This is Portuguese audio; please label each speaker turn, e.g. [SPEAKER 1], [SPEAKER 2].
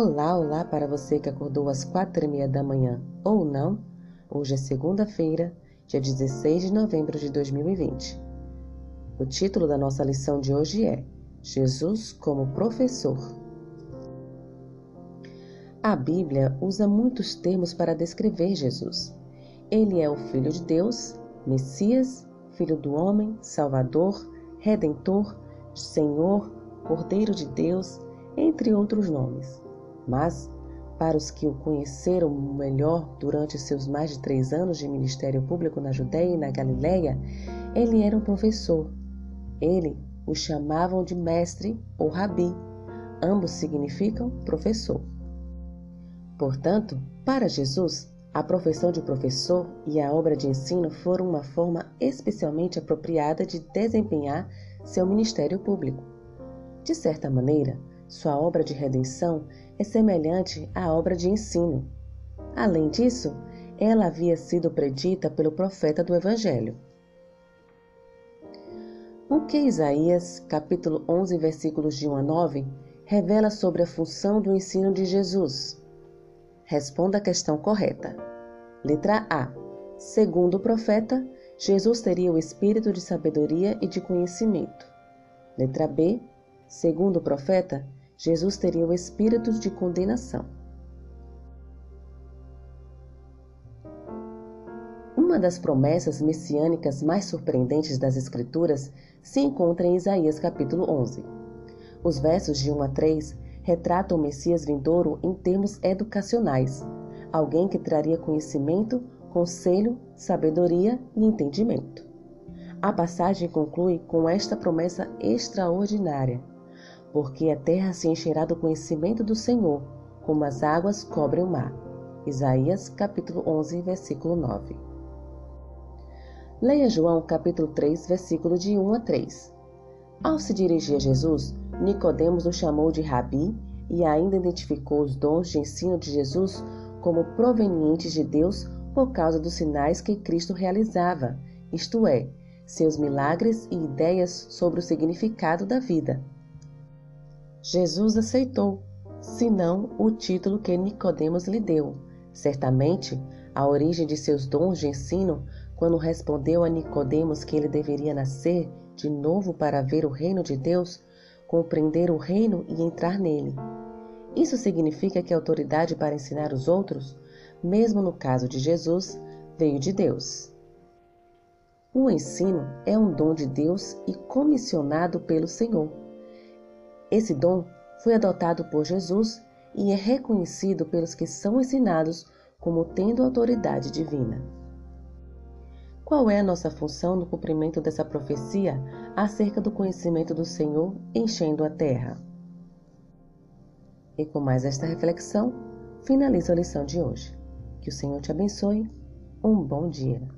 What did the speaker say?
[SPEAKER 1] Olá, olá para você que acordou às quatro e meia da manhã ou não. Hoje é segunda-feira, dia 16 de novembro de 2020. O título da nossa lição de hoje é Jesus como professor. A Bíblia usa muitos termos para descrever Jesus. Ele é o Filho de Deus, Messias, Filho do Homem, Salvador, Redentor, Senhor, Cordeiro de Deus, entre outros nomes. Mas, para os que o conheceram melhor durante seus mais de três anos de ministério público na Judéia e na Galiléia, ele era um professor. Ele o chamavam de mestre ou rabi. Ambos significam professor. Portanto, para Jesus, a profissão de professor e a obra de ensino foram uma forma especialmente apropriada de desempenhar seu ministério público. De certa maneira, sua obra de redenção é semelhante à obra de ensino. Além disso, ela havia sido predita pelo profeta do Evangelho. O que Isaías, capítulo 11, versículos de 1 a 9, revela sobre a função do ensino de Jesus? Responda a questão correta. Letra A. Segundo o profeta, Jesus teria o espírito de sabedoria e de conhecimento. Letra B. Segundo o profeta, Jesus teria o espírito de condenação. Uma das promessas messiânicas mais surpreendentes das Escrituras se encontra em Isaías capítulo 11. Os versos de 1 a 3 retratam o Messias vindouro em termos educacionais, alguém que traria conhecimento, conselho, sabedoria e entendimento. A passagem conclui com esta promessa extraordinária porque a terra se encherá do conhecimento do Senhor, como as águas cobrem o mar. Isaías capítulo 11, versículo 9. Leia João capítulo 3, versículo de 1 a 3. Ao se dirigir a Jesus, Nicodemos o chamou de rabi e ainda identificou os dons de ensino de Jesus como provenientes de Deus por causa dos sinais que Cristo realizava, isto é, seus milagres e ideias sobre o significado da vida. Jesus aceitou, senão o título que Nicodemos lhe deu. Certamente, a origem de seus dons de ensino, quando respondeu a Nicodemos que ele deveria nascer de novo para ver o reino de Deus, compreender o reino e entrar nele. Isso significa que a autoridade para ensinar os outros, mesmo no caso de Jesus, veio de Deus. O ensino é um dom de Deus e comissionado pelo Senhor. Esse dom foi adotado por Jesus e é reconhecido pelos que são ensinados como tendo autoridade divina. Qual é a nossa função no cumprimento dessa profecia acerca do conhecimento do Senhor enchendo a terra? E com mais esta reflexão, finalizo a lição de hoje. Que o Senhor te abençoe. Um bom dia.